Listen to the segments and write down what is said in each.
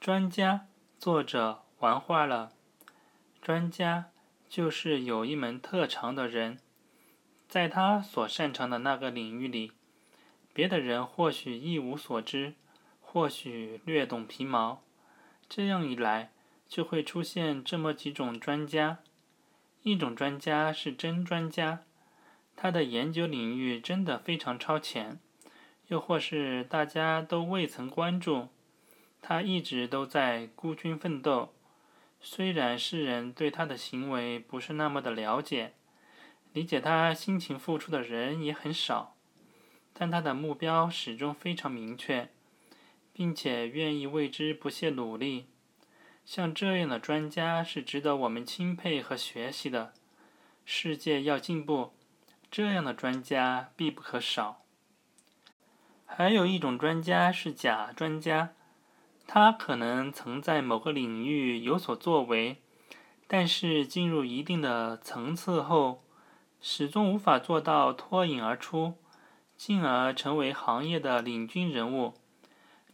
专家，作者玩坏了。专家就是有一门特长的人，在他所擅长的那个领域里，别的人或许一无所知，或许略懂皮毛。这样一来，就会出现这么几种专家：一种专家是真专家，他的研究领域真的非常超前，又或是大家都未曾关注。他一直都在孤军奋斗，虽然世人对他的行为不是那么的了解，理解他辛勤付出的人也很少，但他的目标始终非常明确，并且愿意为之不懈努力。像这样的专家是值得我们钦佩和学习的。世界要进步，这样的专家必不可少。还有一种专家是假专家。他可能曾在某个领域有所作为，但是进入一定的层次后，始终无法做到脱颖而出，进而成为行业的领军人物。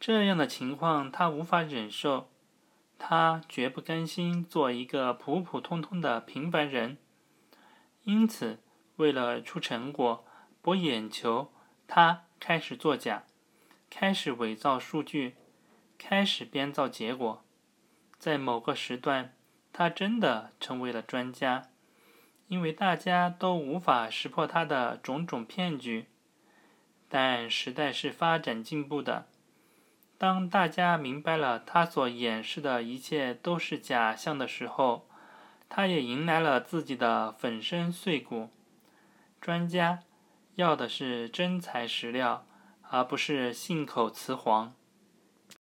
这样的情况他无法忍受，他绝不甘心做一个普普通通的平凡人。因此，为了出成果、博眼球，他开始作假，开始伪造数据。开始编造结果，在某个时段，他真的成为了专家，因为大家都无法识破他的种种骗局。但时代是发展进步的，当大家明白了他所掩饰的一切都是假象的时候，他也迎来了自己的粉身碎骨。专家要的是真材实料，而不是信口雌黄。